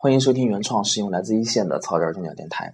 欢迎收听原创实用来自一线的草根中讲电台。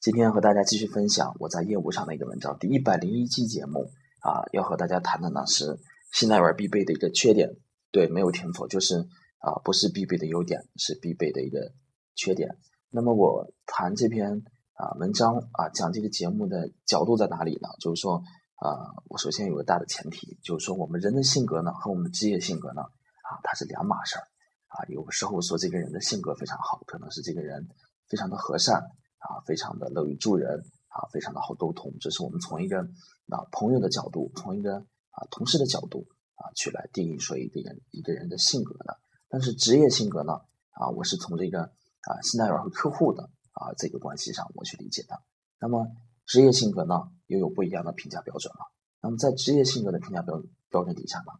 今天和大家继续分享我在业务上的一个文章，第一百零一期节目啊，要和大家谈的呢是新代员必备的一个缺点。对，没有听错，就是啊，不是必备的优点，是必备的一个缺点。那么我谈这篇啊文章啊，讲这个节目的角度在哪里呢？就是说啊，我首先有个大的前提，就是说我们人的性格呢和我们的职业性格呢啊，它是两码事儿。啊，有时候说这个人的性格非常好，可能是这个人非常的和善啊，非常的乐于助人啊，非常的好沟通。这是我们从一个啊朋友的角度，从一个啊同事的角度啊去来定义说一个人一个人的性格的。但是职业性格呢啊，我是从这个啊信贷员和客户的啊这个关系上我去理解的。那么职业性格呢又有不一样的评价标准了。那么在职业性格的评价标标准底下呢，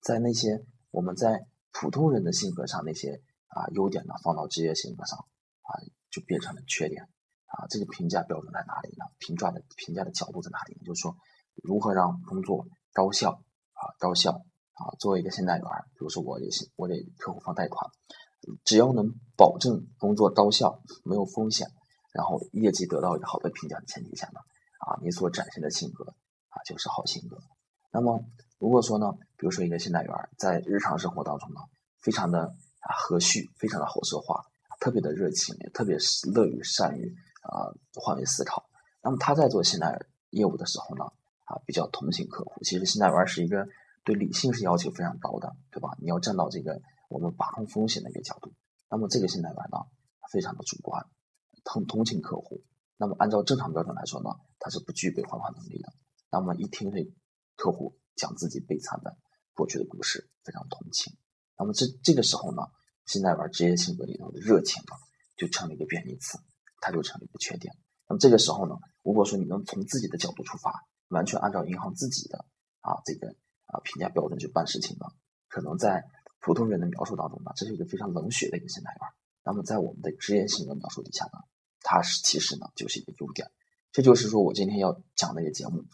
在那些我们在普通人的性格上那些啊优点呢，放到职业性格上啊，就变成了缺点啊。这个评价标准在哪里呢？评价的评价的角度在哪里？就是说，如何让工作高效啊，高效啊。作为一个现代员，比如说我也是我给客户放贷款，只要能保证工作高效，没有风险，然后业绩得到一个好的评价的前提下呢，啊，你所展现的性格啊，就是好性格。那么如果说呢，比如说一个信贷员在日常生活当中呢，非常的啊和煦，非常的好说话，特别的热情，也特别乐于善于啊换位思考。那么他在做信贷业务的时候呢，啊比较同情客户。其实信贷员是一个对理性是要求非常高的，对吧？你要站到这个我们把控风险的一个角度。那么这个信贷员呢，非常的主观，同同情客户。那么按照正常标准来说呢，他是不具备还款能力的。那么一听这客户。讲自己悲惨的过去的故事，非常同情。那么这这个时候呢，现在玩职业性格里头的热情呢，就成了一个贬义词，它就成了一个缺点。那么这个时候呢，如果说你能从自己的角度出发，完全按照银行自己的啊这个啊评价标准去办事情呢，可能在普通人的描述当中呢，这是一个非常冷血的一个现代员。那么在我们的职业性格描述底下呢，它是其实呢就是一个优点。这就是说我今天要讲的一个节目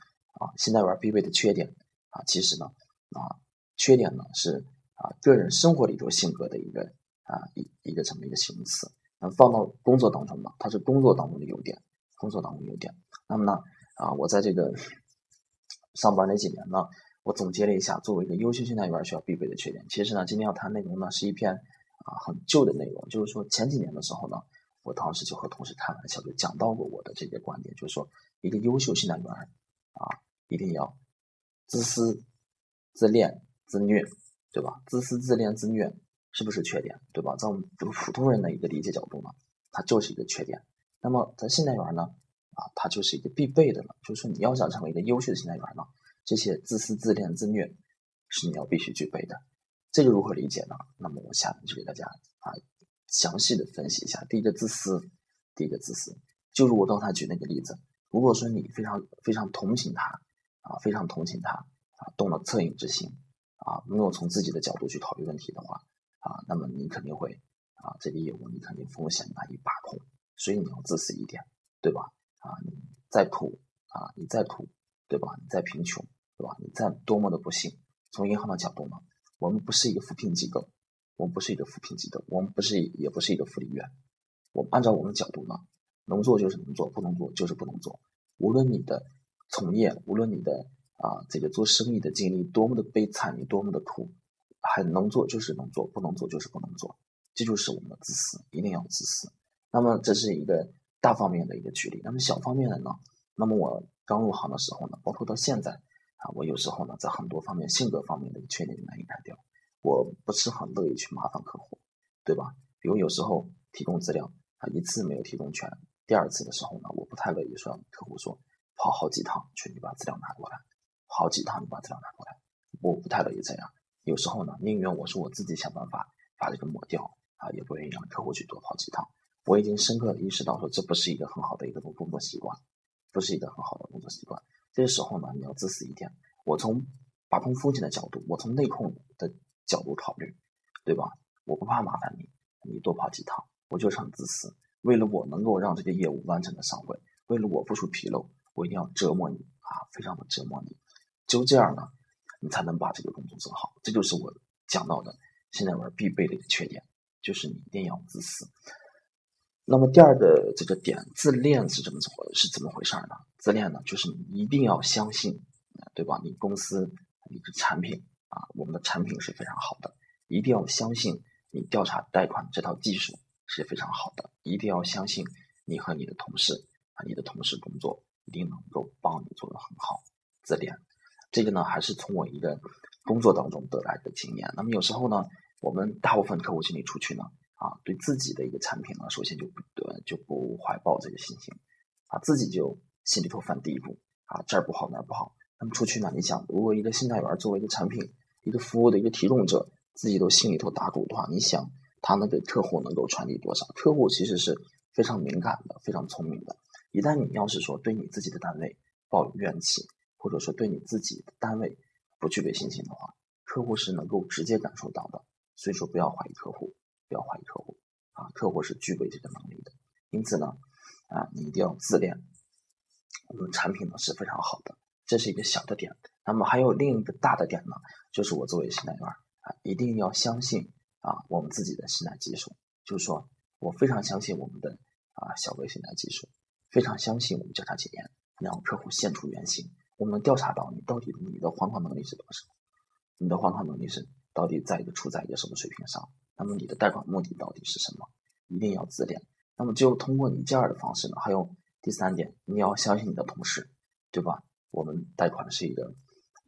啊，现代员必备的缺点。啊，其实呢，啊，缺点呢是啊，个人生活里头性格的一个啊一一个这么一个形容词。那放到工作当中呢，它是工作当中的优点，工作当中的优点。那么呢，啊，我在这个上班那几年呢，我总结了一下，作为一个优秀信贷员需要必备的缺点。其实呢，今天要谈内容呢，是一篇啊很旧的内容，就是说前几年的时候呢，我当时就和同事开玩笑，就讲到过我的这个观点，就是说一个优秀信贷员啊，一定要。自私、自恋、自虐，对吧？自私、自恋、自虐，是不是缺点？对吧？在我们这个普通人的一个理解角度呢，它就是一个缺点。那么在信贷员呢，啊，它就是一个必备的了。就是说，你要想成为一个优秀的信贷员呢，这些自私、自恋、自虐是你要必须具备的。这个如何理解呢？那么我下面就给大家啊详细的分析一下。第一个自私，第一个自私，就如我刚才举那个例子，如果说你非常非常同情他。啊，非常同情他啊，动了恻隐之心啊，没有从自己的角度去考虑问题的话啊，那么你肯定会啊，这个业务你肯定风险难以把控，所以你要自私一点，对吧？啊，你再苦啊，你再苦，对吧？你再贫穷，对吧？你再多么的不幸，从银行的角度呢，我们不是一个扶贫机构，我们不是一个扶贫机构，我们不是也不是一个福利院，我们按照我们的角度呢，能做就是能做，不能做就是不能做，无论你的。从业，无论你的啊这个做生意的经历多么的悲惨，你多么的苦，还能做就是能做，不能做就是不能做，这就是我们的自私，一定要自私。那么这是一个大方面的一个举例。那么小方面的呢？那么我刚入行的时候呢，包括到现在啊，我有时候呢在很多方面性格方面的一个缺点难以改掉。我不是很乐意去麻烦客户，对吧？比如有时候提供资料啊一次没有提供全，第二次的时候呢，我不太乐意说客户说。跑好几趟去，你把资料拿过来。好几趟你把资料拿过来，我不太乐意这样。有时候呢，宁愿我说我自己想办法把这个抹掉啊，也不愿意让客户去多跑几趟。我已经深刻的意识到，说这不是一个很好的一个工作习惯，不是一个很好的工作习惯。这个时候呢，你要自私一点。我从把控风险的角度，我从内控的角度考虑，对吧？我不怕麻烦你，你多跑几趟，我就是很自私。为了我能够让这个业务完整的上位，为了我不出纰漏。我一定要折磨你啊，非常的折磨你，只有这样呢，你才能把这个工作做好。这就是我讲到的现在玩必备的一个缺点，就是你一定要自私。那么第二个这个点，自恋是怎么怎么是怎么回事呢？自恋呢，就是你一定要相信，对吧？你公司你的产品啊，我们的产品是非常好的，一定要相信你调查贷款这套技术是非常好的，一定要相信你和你的同事啊，你的同事工作一定能够帮你做得很好。自恋，这个呢，还是从我一个工作当中得来的经验。那么有时候呢，我们大部分客户经理出去呢。啊，对自己的一个产品呢，首先就不得就不怀抱这个信心，啊，自己就心里头犯嘀咕，啊，这儿不好那儿不好。那么出去呢，你想，如果一个信贷员作为一个产品、一个服务的一个提供者，自己都心里头打鼓的话，你想他能给客户能够传递多少？客户其实是非常敏感的，非常聪明的。一旦你要是说对你自己的单位抱有怨气，或者说对你自己的单位不具备信心的话，客户是能够直接感受到的。所以说，不要怀疑客户。不要怀疑客户啊，客户是具备这个能力的。因此呢，啊，你一定要自恋。我们产品呢是非常好的，这是一个小的点。那么还有另一个大的点呢，就是我作为信贷员啊，一定要相信啊我们自己的信贷技术。就是说我非常相信我们的啊小微信贷技术，非常相信我们调查检验，让客户现出原形。我们能调查到你到底你的还款能力是多少，你的还款能力是到底在一个处在一个什么水平上。那么你的贷款目的到底是什么？一定要自恋。那么就通过你这样的方式呢？还有第三点，你要相信你的同事，对吧？我们贷款是一个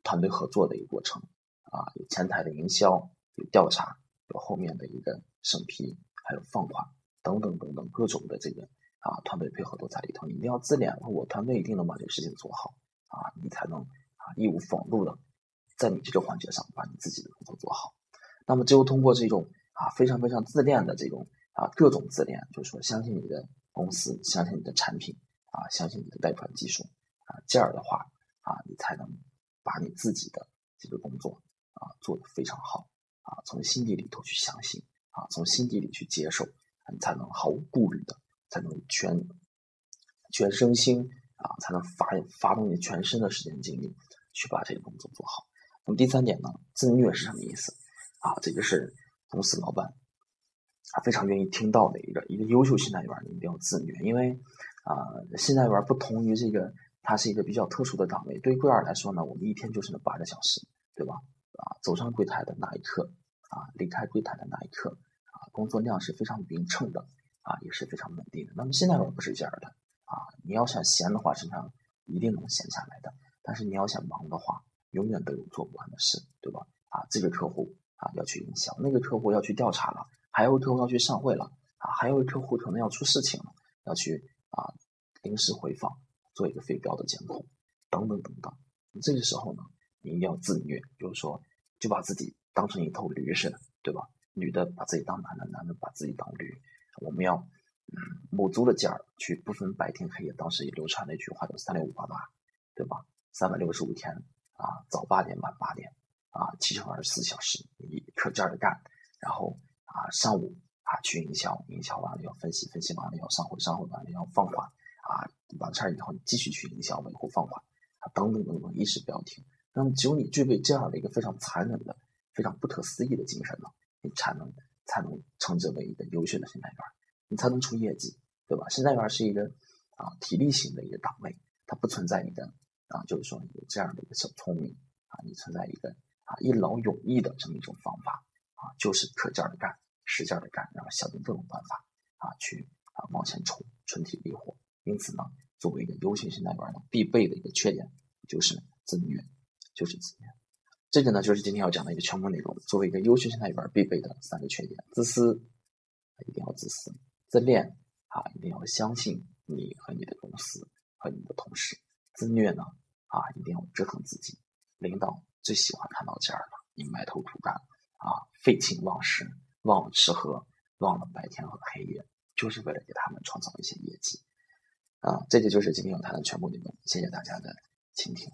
团队合作的一个过程啊，有前台的营销，有调查，有后面的一个审批，还有放款等等等等各种的这个啊团队配合都在里头。你一定要自恋，我团队一定能把这个事情做好啊，你才能啊义无反顾的在你这个环节上把你自己的工作做好。那么只有通过这种。啊，非常非常自恋的这种啊，各种自恋，就是说相信你的公司，相信你的产品啊，相信你的贷款技术啊，这样的话啊，你才能把你自己的这个工作啊做得非常好啊，从心底里头去相信啊，从心底里去接受，你才能毫无顾虑的，才能全全身心啊，才能发发动你全身的时间精力去把这个工作做好。那么第三点呢，自虐是什么意思啊？这个是。公司老板啊，非常愿意听到的一个一个优秀信贷员，你一定要自虐，因为啊，信贷员不同于这个，它是一个比较特殊的岗位。对于柜员来说呢，我们一天就是那八个小时，对吧？啊，走上柜台的那一刻，啊，离开柜台的那一刻，啊，工作量是非常匀称的，啊，也是非常稳定的。那么现在可不是这样的，啊，你要想闲的话，身上一定能闲下来的；但是你要想忙的话，永远都有做不完的事，对吧？啊，这个客户。啊，要去营销，那个客户要去调查了，还有客户要去上会了，啊，还有客户可能要出事情了，要去啊临时回访，做一个非标的监控，等等等等。这个时候呢，你一定要自虐，比如说就把自己当成一头驴似的，对吧？女的把自己当男的，男的把自己当驴。我们要嗯卯足了劲儿去不分白天黑夜。当时也流传了一句话叫“三六五八八”，对吧？三百六十五天啊，早八点晚八点。啊，七乘二十四小时，你可劲儿的干，然后啊，上午啊去营销，营销完了要分析，分析完了要上会，上会完了要放款，啊，完事儿以后你继续去营销，维护放款，啊，等等等等，一直不要停。那么只有你具备这样的一个非常残忍的、非常不可思议的精神呢，你才能才能称之为一个优秀的信贷员，你才能出业绩，对吧？信贷员是一个啊体力型的一个岗位，它不存在一个啊，就是说有这样的一个小聪明啊，你存在一个。啊，一劳永逸的这么一种方法啊，就是可劲儿的干，使劲儿的干，然后想尽各种办法啊，去啊往前冲，纯体力活。因此呢，作为一个优秀信贷员呢，必备的一个缺点就是自虐，就是自虐。这个呢，就是今天要讲的一个全部内容。作为一个优秀信贷员必备的三个缺点：自私，一定要自私；自恋啊，一定要相信你和你的公司和你的同事；自虐呢啊，一定要折腾自己，领导。最喜欢看到这样的，你埋头苦干啊，废寝忘食，忘了吃喝，忘了白天和黑夜，就是为了给他们创造一些业绩啊。这个就是今天要谈的全部内容，谢谢大家的倾听。